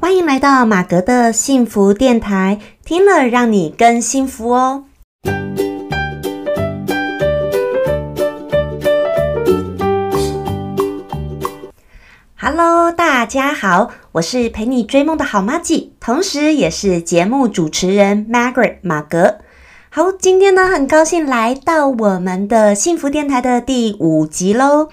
欢迎来到马格的幸福电台，听了让你更幸福哦。Hello，大家好，我是陪你追梦的好妈咪，同时也是节目主持人 Margaret 马格。好，今天呢，很高兴来到我们的幸福电台的第五集喽。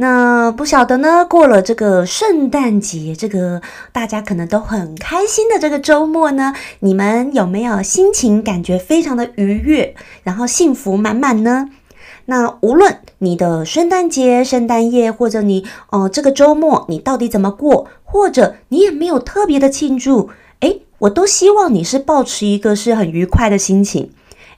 那不晓得呢，过了这个圣诞节，这个大家可能都很开心的这个周末呢，你们有没有心情感觉非常的愉悦，然后幸福满满呢？那无论你的圣诞节、圣诞夜，或者你哦这个周末你到底怎么过，或者你也没有特别的庆祝，诶，我都希望你是保持一个是很愉快的心情。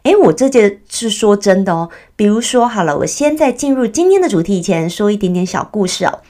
诶，我这就是说真的哦。比如说，好了，我先在进入今天的主题以前，说一点点小故事哦。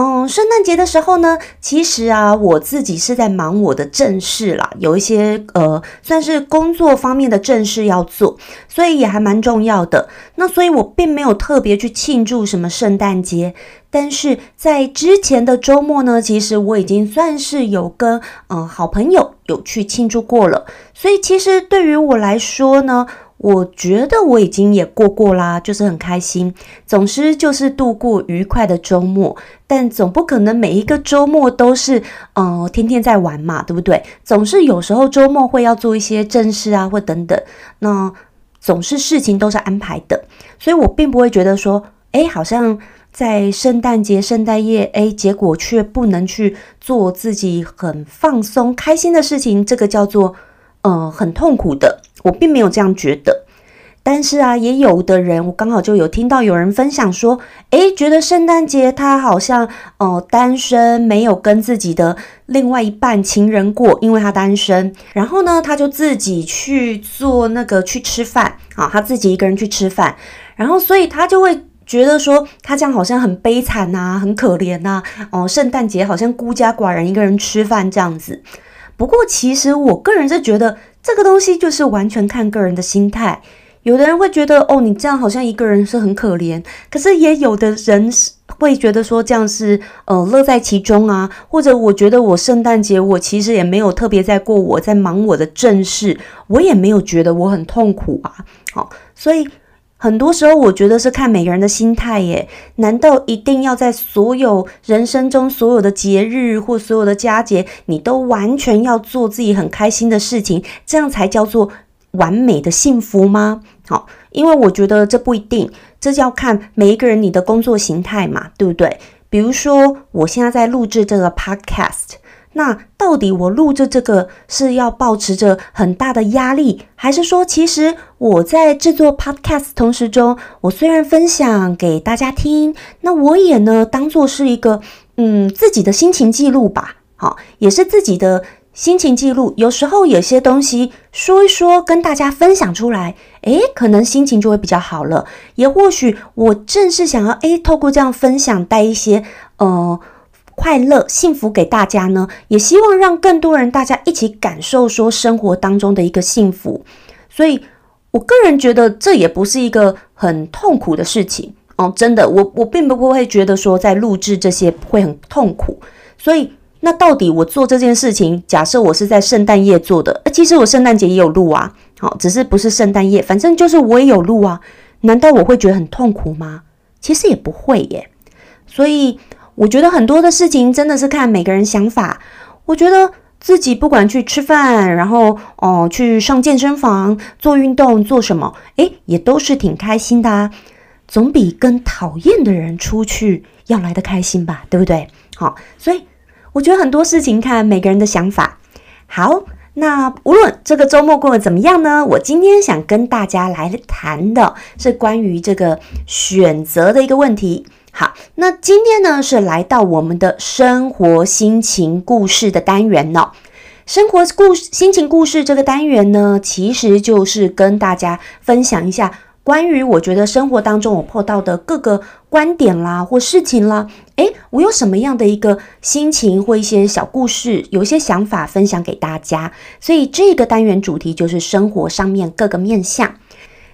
嗯，圣诞节的时候呢，其实啊，我自己是在忙我的正事啦，有一些呃，算是工作方面的正事要做，所以也还蛮重要的。那所以我并没有特别去庆祝什么圣诞节，但是在之前的周末呢，其实我已经算是有跟嗯好朋友有去庆祝过了，所以其实对于我来说呢。我觉得我已经也过过啦，就是很开心，总之就是度过愉快的周末。但总不可能每一个周末都是，呃，天天在玩嘛，对不对？总是有时候周末会要做一些正事啊，或等等。那总是事情都是安排的，所以我并不会觉得说，哎，好像在圣诞节、圣诞夜，哎，结果却不能去做自己很放松、开心的事情，这个叫做，呃，很痛苦的。我并没有这样觉得，但是啊，也有的人，我刚好就有听到有人分享说，诶，觉得圣诞节他好像哦单身，没有跟自己的另外一半情人过，因为他单身，然后呢，他就自己去做那个去吃饭啊，他自己一个人去吃饭，然后所以他就会觉得说，他这样好像很悲惨呐，很可怜呐，哦，圣诞节好像孤家寡人一个人吃饭这样子。不过其实我个人是觉得。这个东西就是完全看个人的心态，有的人会觉得哦，你这样好像一个人是很可怜，可是也有的人是会觉得说这样是呃乐在其中啊，或者我觉得我圣诞节我其实也没有特别在过，我在忙我的正事，我也没有觉得我很痛苦啊，好，所以。很多时候，我觉得是看每个人的心态耶。难道一定要在所有人生中所有的节日或所有的佳节，你都完全要做自己很开心的事情，这样才叫做完美的幸福吗？好，因为我觉得这不一定，这要看每一个人你的工作形态嘛，对不对？比如说，我现在在录制这个 podcast。那到底我录制这个是要保持着很大的压力，还是说，其实我在制作 podcast 同时中，我虽然分享给大家听，那我也呢当做是一个嗯自己的心情记录吧，好，也是自己的心情记录。有时候有些东西说一说，跟大家分享出来，诶，可能心情就会比较好了。也或许我正是想要诶，透过这样分享带一些呃。快乐、幸福给大家呢，也希望让更多人大家一起感受说生活当中的一个幸福。所以，我个人觉得这也不是一个很痛苦的事情哦。真的，我我并不会觉得说在录制这些会很痛苦。所以，那到底我做这件事情，假设我是在圣诞夜做的，其实我圣诞节也有录啊。好，只是不是圣诞夜，反正就是我也有录啊。难道我会觉得很痛苦吗？其实也不会耶。所以。我觉得很多的事情真的是看每个人想法。我觉得自己不管去吃饭，然后哦去上健身房做运动做什么，诶，也都是挺开心的啊，总比跟讨厌的人出去要来的开心吧，对不对？好，所以我觉得很多事情看每个人的想法。好，那无论这个周末过得怎么样呢，我今天想跟大家来谈的是关于这个选择的一个问题。好，那今天呢是来到我们的生活心情故事的单元呢。生活故事心情故事这个单元呢，其实就是跟大家分享一下关于我觉得生活当中我碰到的各个观点啦或事情啦。诶，我有什么样的一个心情或一些小故事，有一些想法分享给大家。所以这个单元主题就是生活上面各个面向。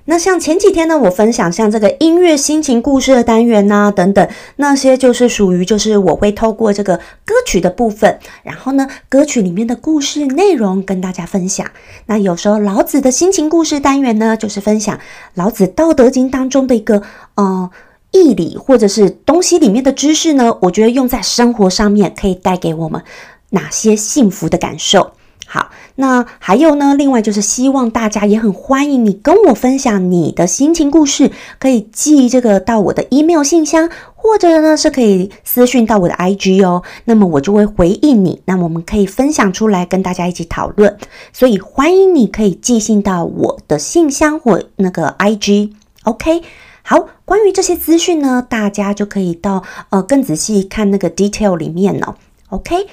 那像前几天呢，我分享像这个音乐心情故事的单元呐，等等，那些就是属于就是我会透过这个歌曲的部分，然后呢，歌曲里面的故事内容跟大家分享。那有时候老子的心情故事单元呢，就是分享老子《道德经》当中的一个呃义理或者是东西里面的知识呢，我觉得用在生活上面可以带给我们哪些幸福的感受。好，那还有呢？另外就是希望大家也很欢迎你跟我分享你的心情故事，可以寄这个到我的 email 信箱，或者呢是可以私讯到我的 IG 哦。那么我就会回应你，那么我们可以分享出来跟大家一起讨论。所以欢迎你可以寄信到我的信箱或那个 IG。OK，好，关于这些资讯呢，大家就可以到呃更仔细看那个 detail 里面哦。OK，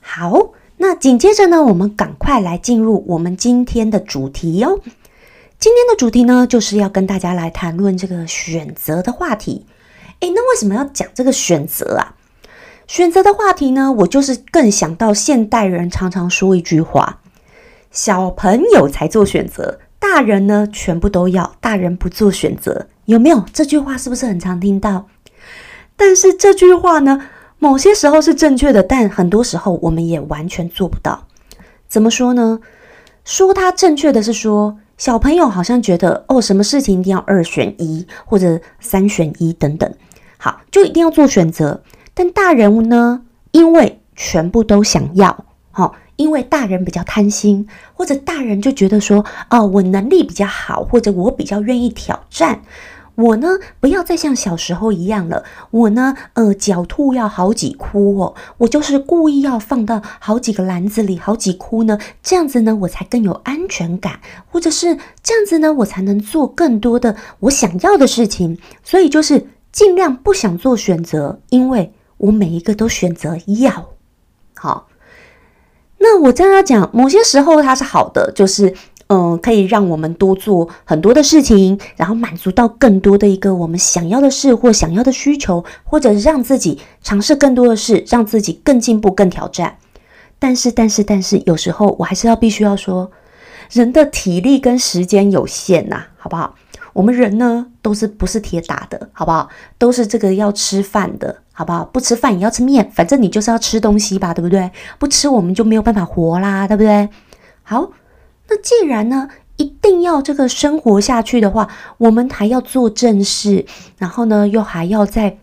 好。那紧接着呢，我们赶快来进入我们今天的主题哦。今天的主题呢，就是要跟大家来谈论这个选择的话题。诶，那为什么要讲这个选择啊？选择的话题呢，我就是更想到现代人常常说一句话：小朋友才做选择，大人呢全部都要，大人不做选择，有没有？这句话是不是很常听到？但是这句话呢？某些时候是正确的，但很多时候我们也完全做不到。怎么说呢？说它正确的是说，小朋友好像觉得哦，什么事情一定要二选一或者三选一等等，好就一定要做选择。但大人呢，因为全部都想要，好，因为大人比较贪心，或者大人就觉得说，哦，我能力比较好，或者我比较愿意挑战。我呢，不要再像小时候一样了。我呢，呃，狡兔要好几窟哦。我就是故意要放到好几个篮子里，好几窟呢，这样子呢，我才更有安全感，或者是这样子呢，我才能做更多的我想要的事情。所以就是尽量不想做选择，因为我每一个都选择要。好，那我这样讲，某些时候它是好的，就是。嗯，可以让我们多做很多的事情，然后满足到更多的一个我们想要的事或想要的需求，或者让自己尝试更多的事，让自己更进步、更挑战。但是，但是，但是，有时候我还是要必须要说，人的体力跟时间有限呐，好不好？我们人呢，都是不是铁打的，好不好？都是这个要吃饭的，好不好？不吃饭也要吃面，反正你就是要吃东西吧，对不对？不吃我们就没有办法活啦，对不对？好。那既然呢，一定要这个生活下去的话，我们还要做正事，然后呢，又还要在。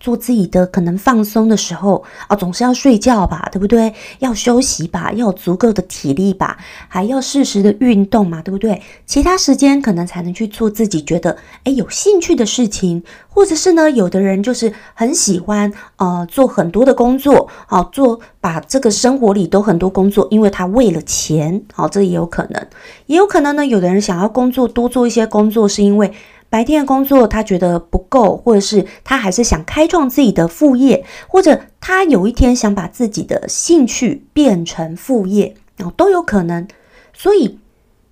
做自己的可能放松的时候啊，总是要睡觉吧，对不对？要休息吧，要有足够的体力吧，还要适时的运动嘛，对不对？其他时间可能才能去做自己觉得诶有兴趣的事情，或者是呢，有的人就是很喜欢呃做很多的工作，好做把这个生活里都很多工作，因为他为了钱，好这也有可能，也有可能呢，有的人想要工作多做一些工作，是因为。白天的工作他觉得不够，或者是他还是想开创自己的副业，或者他有一天想把自己的兴趣变成副业，哦，都有可能。所以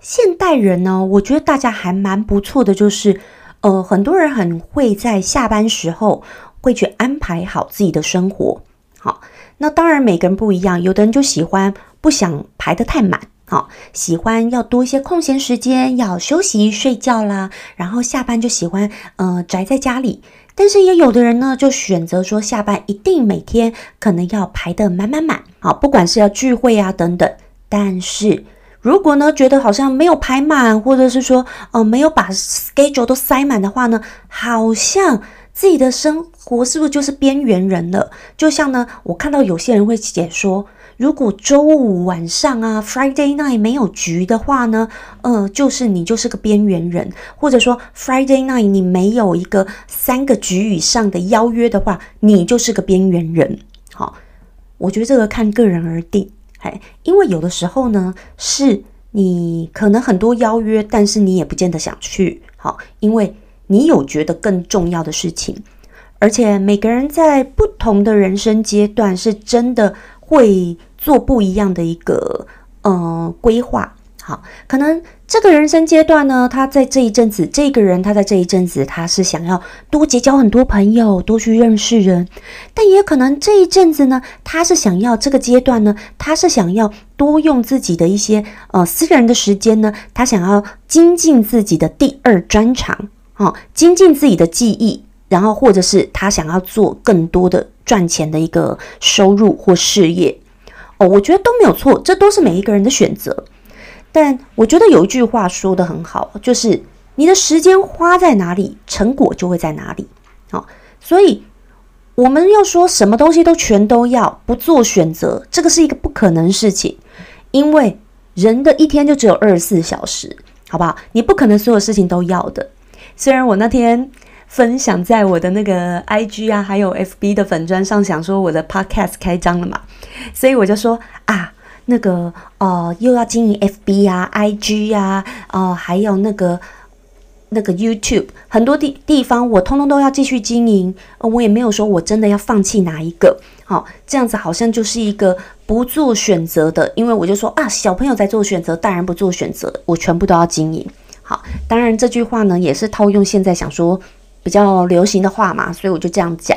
现代人呢，我觉得大家还蛮不错的，就是呃，很多人很会在下班时候会去安排好自己的生活。好，那当然每个人不一样，有的人就喜欢不想排得太满。好，喜欢要多一些空闲时间，要休息睡觉啦。然后下班就喜欢呃宅在家里。但是也有的人呢，就选择说下班一定每天可能要排得满满满。好，不管是要聚会啊等等。但是如果呢觉得好像没有排满，或者是说哦没有把 schedule 都塞满的话呢，好像自己的生活是不是就是边缘人了？就像呢，我看到有些人会解说。如果周五晚上啊，Friday night 没有局的话呢，呃，就是你就是个边缘人，或者说 Friday night 你没有一个三个局以上的邀约的话，你就是个边缘人。好，我觉得这个看个人而定，哎，因为有的时候呢，是你可能很多邀约，但是你也不见得想去，好，因为你有觉得更重要的事情，而且每个人在不同的人生阶段，是真的会。做不一样的一个呃规划，好，可能这个人生阶段呢，他在这一阵子，这个人他在这一阵子，他是想要多结交很多朋友，多去认识人，但也可能这一阵子呢，他是想要这个阶段呢，他是想要多用自己的一些呃私人的时间呢，他想要精进自己的第二专长，哦，精进自己的记忆，然后或者是他想要做更多的赚钱的一个收入或事业，哦，我觉得都没有错，这都是每一个人的选择。但我觉得有一句话说的很好，就是你的时间花在哪里，成果就会在哪里。好，所以我们要说什么东西都全都要，不做选择，这个是一个不可能事情，因为人的一天就只有二十四小时，好不好？你不可能所有事情都要的。虽然我那天分享在我的那个 IG 啊，还有 FB 的粉砖上，想说我的 Podcast 开张了嘛，所以我就说啊。那个呃，又要经营 FB 啊、IG 呀，哦，还有那个那个 YouTube，很多地地方我通通都要继续经营。我也没有说我真的要放弃哪一个，好，这样子好像就是一个不做选择的。因为我就说啊，小朋友在做选择，大人不做选择，我全部都要经营。好，当然这句话呢也是套用现在想说比较流行的话嘛，所以我就这样讲。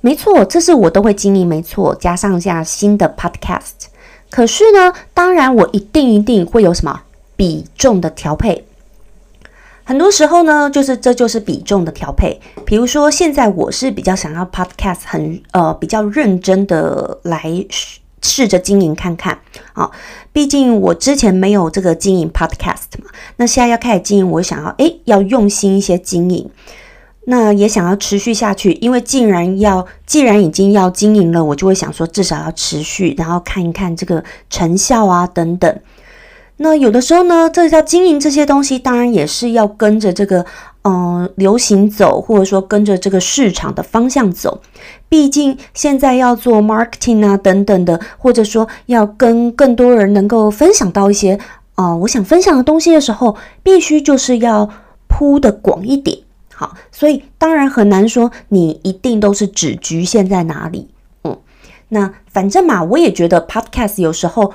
没错，这是我都会经营，没错，加上下新的 Podcast。可是呢，当然我一定一定会有什么比重的调配。很多时候呢，就是这就是比重的调配。比如说，现在我是比较想要 podcast 很呃比较认真的来试着经营看看啊。毕竟我之前没有这个经营 podcast 嘛，那现在要开始经营，我想要诶要用心一些经营。那也想要持续下去，因为既然要，既然已经要经营了，我就会想说，至少要持续，然后看一看这个成效啊，等等。那有的时候呢，这叫经营这些东西，当然也是要跟着这个，嗯，流行走，或者说跟着这个市场的方向走。毕竟现在要做 marketing 啊，等等的，或者说要跟更多人能够分享到一些，啊，我想分享的东西的时候，必须就是要铺的广一点。好，所以当然很难说你一定都是只局限在哪里，嗯，那反正嘛，我也觉得 podcast 有时候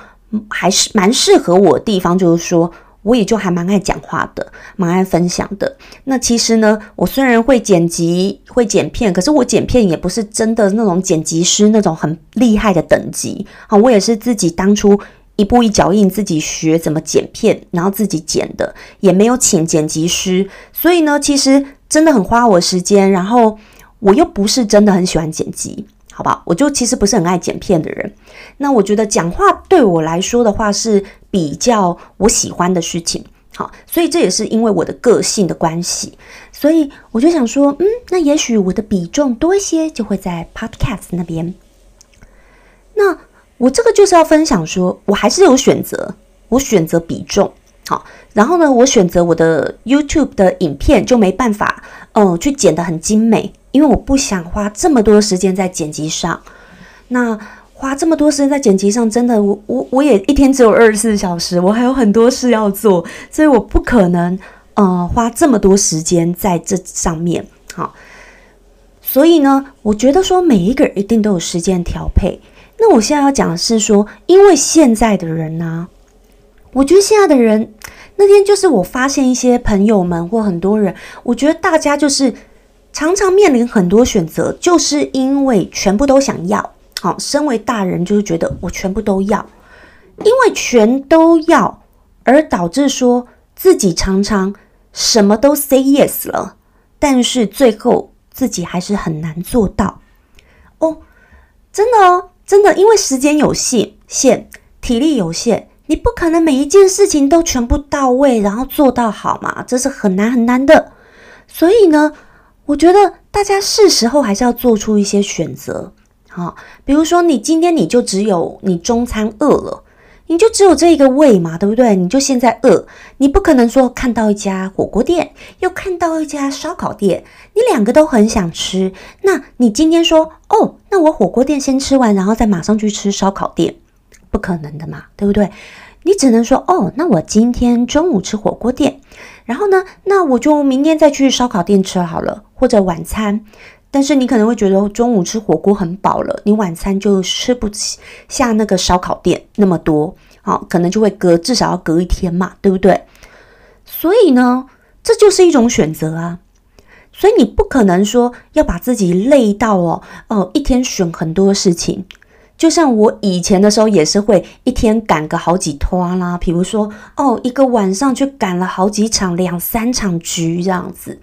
还是蛮适合我的地方，就是说我也就还蛮爱讲话的，蛮爱分享的。那其实呢，我虽然会剪辑、会剪片，可是我剪片也不是真的那种剪辑师那种很厉害的等级。好，我也是自己当初一步一脚印自己学怎么剪片，然后自己剪的，也没有请剪辑师，所以呢，其实。真的很花我时间，然后我又不是真的很喜欢剪辑，好吧？我就其实不是很爱剪片的人。那我觉得讲话对我来说的话是比较我喜欢的事情，好，所以这也是因为我的个性的关系，所以我就想说，嗯，那也许我的比重多一些，就会在 Podcast 那边。那我这个就是要分享说，我还是有选择，我选择比重。好，然后呢，我选择我的 YouTube 的影片就没办法，嗯，去剪得很精美，因为我不想花这么多时间在剪辑上。那花这么多时间在剪辑上，真的，我我我也一天只有二十四小时，我还有很多事要做，所以我不可能，呃，花这么多时间在这上面。好，所以呢，我觉得说每一个人一定都有时间调配。那我现在要讲的是说，因为现在的人呢。我觉得现在的人，那天就是我发现一些朋友们或很多人，我觉得大家就是常常面临很多选择，就是因为全部都想要。好，身为大人就是觉得我全部都要，因为全都要而导致说自己常常什么都 say yes 了，但是最后自己还是很难做到。哦，真的哦，真的，因为时间有限，限体力有限。你不可能每一件事情都全部到位，然后做到好嘛？这是很难很难的。所以呢，我觉得大家是时候还是要做出一些选择。好，比如说你今天你就只有你中餐饿了，你就只有这一个胃嘛，对不对？你就现在饿，你不可能说看到一家火锅店，又看到一家烧烤店，你两个都很想吃。那你今天说哦，那我火锅店先吃完，然后再马上去吃烧烤店。不可能的嘛，对不对？你只能说哦，那我今天中午吃火锅店，然后呢，那我就明天再去烧烤店吃好了，或者晚餐。但是你可能会觉得中午吃火锅很饱了，你晚餐就吃不起下那个烧烤店那么多。好，可能就会隔至少要隔一天嘛，对不对？所以呢，这就是一种选择啊。所以你不可能说要把自己累到哦哦，一天选很多事情。就像我以前的时候也是会一天赶个好几拖啦，比如说哦，一个晚上去赶了好几场两三场局这样子。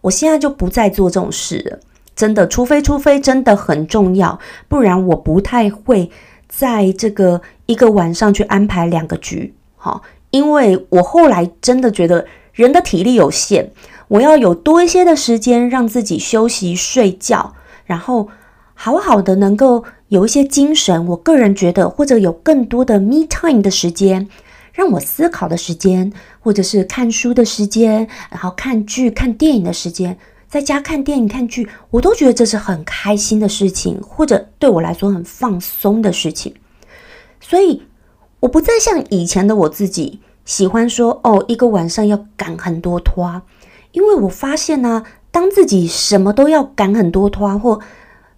我现在就不再做这种事了，真的，除非除非真的很重要，不然我不太会在这个一个晚上去安排两个局。好，因为我后来真的觉得人的体力有限，我要有多一些的时间让自己休息睡觉，然后好好的能够。有一些精神，我个人觉得，或者有更多的 me time 的时间，让我思考的时间，或者是看书的时间，然后看剧、看电影的时间，在家看电影、看剧，我都觉得这是很开心的事情，或者对我来说很放松的事情。所以，我不再像以前的我自己，喜欢说哦，一个晚上要赶很多拖，因为我发现呢，当自己什么都要赶很多拖，或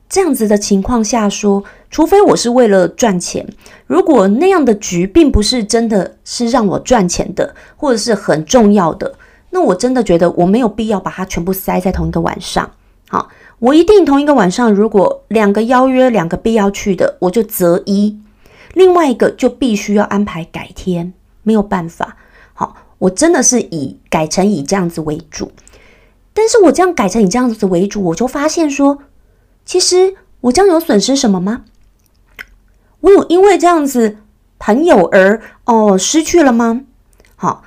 这样子的情况下说，除非我是为了赚钱，如果那样的局并不是真的是让我赚钱的，或者是很重要的，那我真的觉得我没有必要把它全部塞在同一个晚上。好，我一定同一个晚上，如果两个邀约，两个必要去的，我就择一，另外一个就必须要安排改天，没有办法。好，我真的是以改成以这样子为主，但是我这样改成以这样子为主，我就发现说。其实我这样有损失什么吗？我有因为这样子朋友而哦失去了吗？好，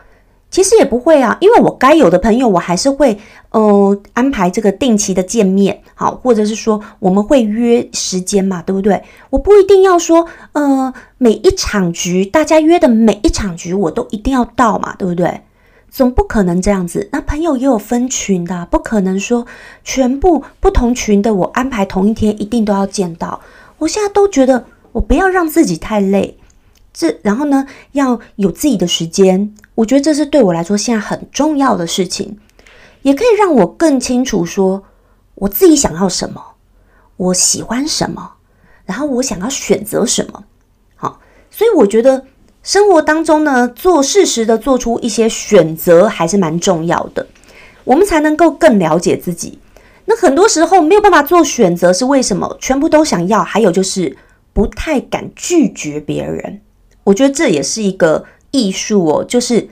其实也不会啊，因为我该有的朋友我还是会呃安排这个定期的见面，好，或者是说我们会约时间嘛，对不对？我不一定要说呃每一场局大家约的每一场局我都一定要到嘛，对不对？总不可能这样子，那朋友也有分群的，不可能说全部不同群的我安排同一天一定都要见到。我现在都觉得我不要让自己太累，这然后呢要有自己的时间，我觉得这是对我来说现在很重要的事情，也可以让我更清楚说我自己想要什么，我喜欢什么，然后我想要选择什么。好，所以我觉得。生活当中呢，做适时的做出一些选择还是蛮重要的，我们才能够更了解自己。那很多时候没有办法做选择是为什么？全部都想要，还有就是不太敢拒绝别人。我觉得这也是一个艺术哦，就是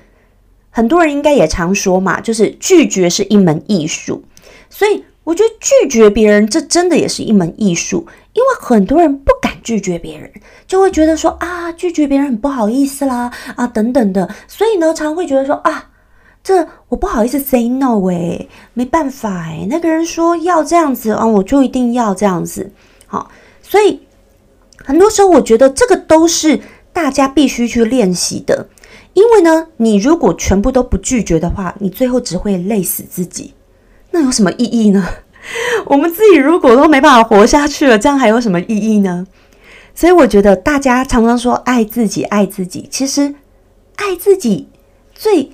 很多人应该也常说嘛，就是拒绝是一门艺术，所以。我觉得拒绝别人，这真的也是一门艺术，因为很多人不敢拒绝别人，就会觉得说啊，拒绝别人很不好意思啦，啊等等的，所以呢，常会觉得说啊，这我不好意思 say no 哎，没办法哎，那个人说要这样子啊，我就一定要这样子，好，所以很多时候我觉得这个都是大家必须去练习的，因为呢，你如果全部都不拒绝的话，你最后只会累死自己。那有什么意义呢？我们自己如果都没办法活下去了，这样还有什么意义呢？所以我觉得大家常常说爱自己，爱自己，其实爱自己最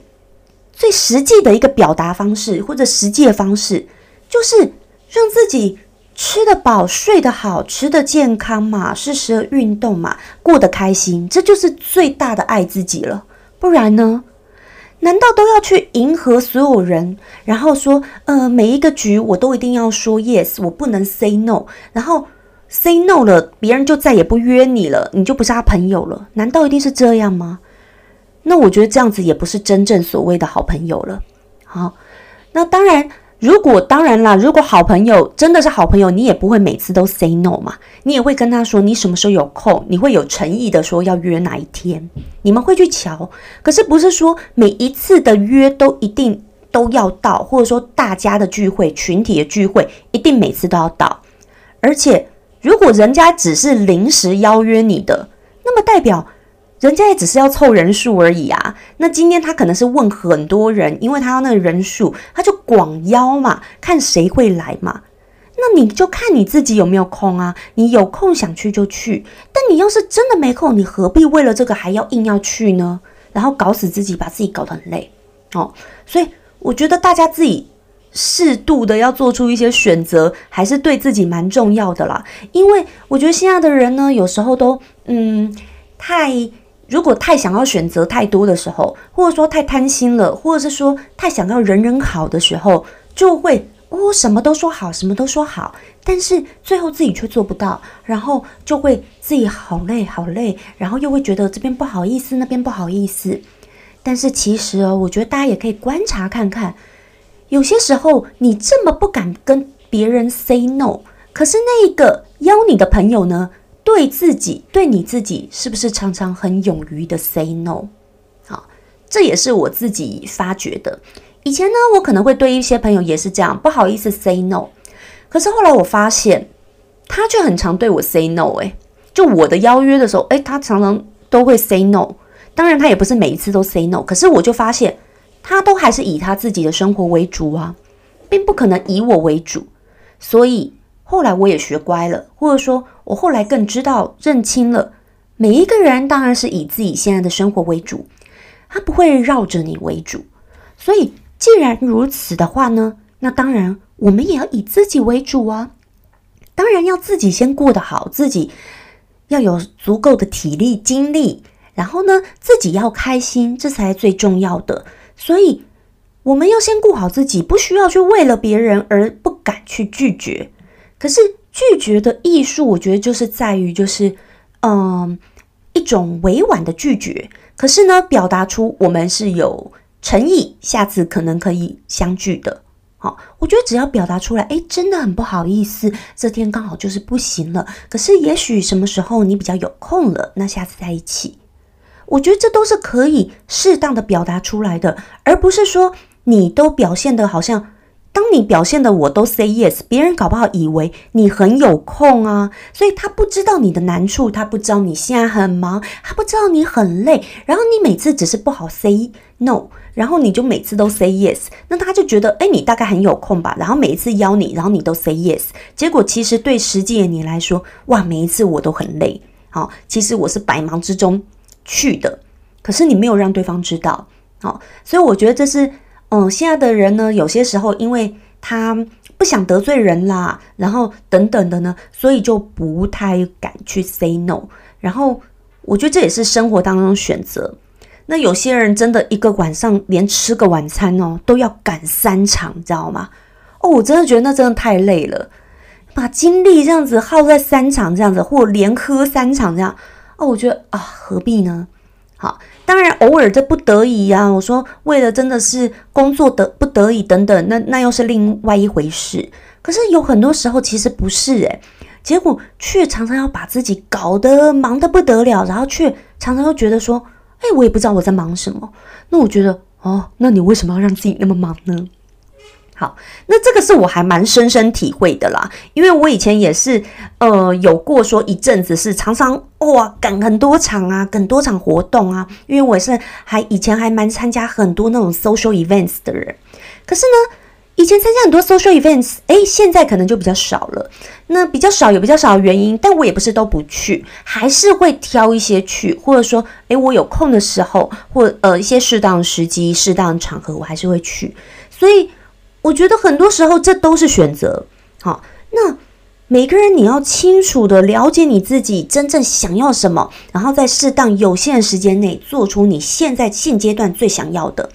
最实际的一个表达方式，或者实际的方式，就是让自己吃得饱、睡得好、吃得健康嘛，适时的运动嘛，过得开心，这就是最大的爱自己了。不然呢？难道都要去迎合所有人，然后说，呃，每一个局我都一定要说 yes，我不能 say no，然后 say no 了，别人就再也不约你了，你就不是他朋友了？难道一定是这样吗？那我觉得这样子也不是真正所谓的好朋友了。好，那当然。如果当然啦，如果好朋友真的是好朋友，你也不会每次都 say no 嘛，你也会跟他说你什么时候有空，你会有诚意的说要约哪一天，你们会去瞧。可是不是说每一次的约都一定都要到，或者说大家的聚会、群体的聚会一定每次都要到。而且如果人家只是临时邀约你的，那么代表。人家也只是要凑人数而已啊。那今天他可能是问很多人，因为他要那个人数，他就广邀嘛，看谁会来嘛。那你就看你自己有没有空啊。你有空想去就去，但你要是真的没空，你何必为了这个还要硬要去呢？然后搞死自己，把自己搞得很累哦。所以我觉得大家自己适度的要做出一些选择，还是对自己蛮重要的啦。因为我觉得现在的人呢，有时候都嗯太。如果太想要选择太多的时候，或者说太贪心了，或者是说太想要人人好的时候，就会哦什么都说好，什么都说好，但是最后自己却做不到，然后就会自己好累好累，然后又会觉得这边不好意思，那边不好意思。但是其实哦，我觉得大家也可以观察看看，有些时候你这么不敢跟别人 say no，可是那一个邀你的朋友呢？对自己，对你自己，是不是常常很勇于的 say no？好，这也是我自己发觉的。以前呢，我可能会对一些朋友也是这样，不好意思 say no。可是后来我发现，他却很常对我 say no。诶，就我的邀约的时候，诶，他常常都会 say no。当然，他也不是每一次都 say no。可是我就发现，他都还是以他自己的生活为主啊，并不可能以我为主。所以。后来我也学乖了，或者说，我后来更知道认清了，每一个人当然是以自己现在的生活为主，他不会绕着你为主。所以，既然如此的话呢，那当然我们也要以自己为主啊。当然要自己先过得好，自己要有足够的体力精力，然后呢，自己要开心，这才最重要的。所以，我们要先顾好自己，不需要去为了别人而不敢去拒绝。可是拒绝的艺术，我觉得就是在于，就是嗯，一种委婉的拒绝。可是呢，表达出我们是有诚意，下次可能可以相聚的。好，我觉得只要表达出来，哎，真的很不好意思，这天刚好就是不行了。可是也许什么时候你比较有空了，那下次在一起，我觉得这都是可以适当的表达出来的，而不是说你都表现的好像。当你表现的我都 say yes，别人搞不好以为你很有空啊，所以他不知道你的难处，他不知道你现在很忙，他不知道你很累，然后你每次只是不好 say no，然后你就每次都 say yes，那他就觉得哎你大概很有空吧，然后每一次邀你，然后你都 say yes，结果其实对实际的你来说，哇每一次我都很累，好，其实我是百忙之中去的，可是你没有让对方知道，好，所以我觉得这是。嗯，现在的人呢，有些时候因为他不想得罪人啦，然后等等的呢，所以就不太敢去 say no。然后我觉得这也是生活当中选择。那有些人真的一个晚上连吃个晚餐哦都要赶三场，你知道吗？哦，我真的觉得那真的太累了，把精力这样子耗在三场这样子，或连喝三场这样，哦，我觉得啊，何必呢？好。当然，偶尔这不得已呀。我说，为了真的是工作的不得已等等，那那又是另外一回事。可是有很多时候其实不是诶，结果却常常要把自己搞得忙得不得了，然后却常常又觉得说，哎，我也不知道我在忙什么。那我觉得，哦，那你为什么要让自己那么忙呢？好，那这个是我还蛮深深体会的啦，因为我以前也是，呃，有过说一阵子是常常哇赶很多场啊，很多场活动啊，因为我是还以前还蛮参加很多那种 social events 的人，可是呢，以前参加很多 social events，哎，现在可能就比较少了。那比较少有比较少的原因，但我也不是都不去，还是会挑一些去，或者说，哎，我有空的时候，或呃一些适当时机、适当的场合，我还是会去，所以。我觉得很多时候这都是选择，好，那每个人你要清楚的了解你自己真正想要什么，然后在适当有限的时间内做出你现在现阶段最想要的。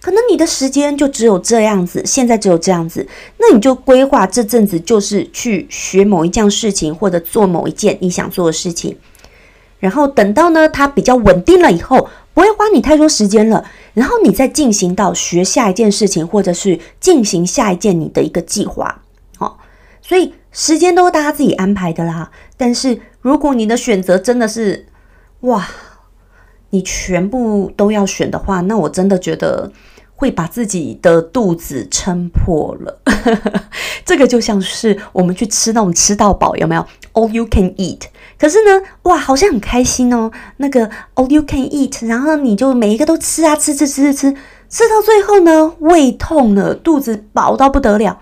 可能你的时间就只有这样子，现在只有这样子，那你就规划这阵子就是去学某一件事情，或者做某一件你想做的事情，然后等到呢它比较稳定了以后。不会花你太多时间了，然后你再进行到学下一件事情，或者是进行下一件你的一个计划，好，所以时间都是大家自己安排的啦。但是如果你的选择真的是哇，你全部都要选的话，那我真的觉得会把自己的肚子撑破了。这个就像是我们去吃那种吃到饱，有没有？All you can eat。可是呢，哇，好像很开心哦。那个 all you can eat，然后你就每一个都吃啊，吃吃吃吃吃，吃到最后呢，胃痛了，肚子饱到不得了，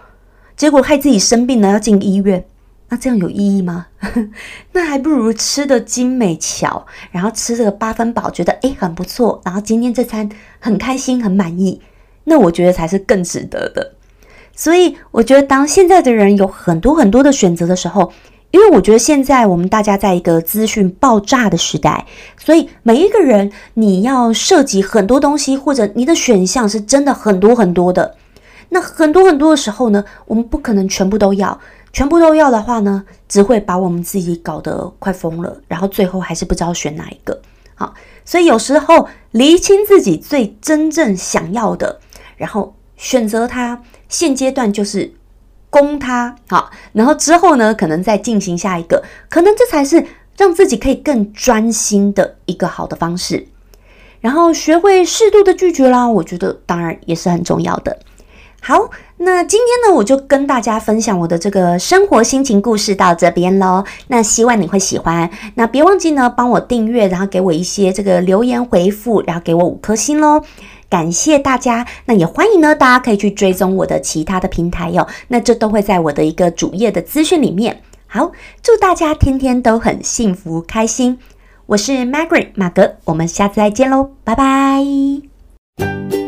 结果害自己生病了，要进医院。那这样有意义吗？那还不如吃的精美巧，然后吃这个八分饱，觉得诶很不错，然后今天这餐很开心很满意，那我觉得才是更值得的。所以我觉得，当现在的人有很多很多的选择的时候，因为我觉得现在我们大家在一个资讯爆炸的时代，所以每一个人你要涉及很多东西，或者你的选项是真的很多很多的。那很多很多的时候呢，我们不可能全部都要，全部都要的话呢，只会把我们自己搞得快疯了，然后最后还是不知道选哪一个。好，所以有时候厘清自己最真正想要的，然后选择它，现阶段就是攻它。好，然后之后呢，可能再进行下一个，可能这才是让自己可以更专心的一个好的方式。然后学会适度的拒绝啦，我觉得当然也是很重要的。好，那今天呢，我就跟大家分享我的这个生活心情故事到这边喽。那希望你会喜欢。那别忘记呢，帮我订阅，然后给我一些这个留言回复，然后给我五颗星喽。感谢大家。那也欢迎呢，大家可以去追踪我的其他的平台哟。那这都会在我的一个主页的资讯里面。好，祝大家天天都很幸福开心。我是 Margaret 马格，我们下次再见喽，拜拜。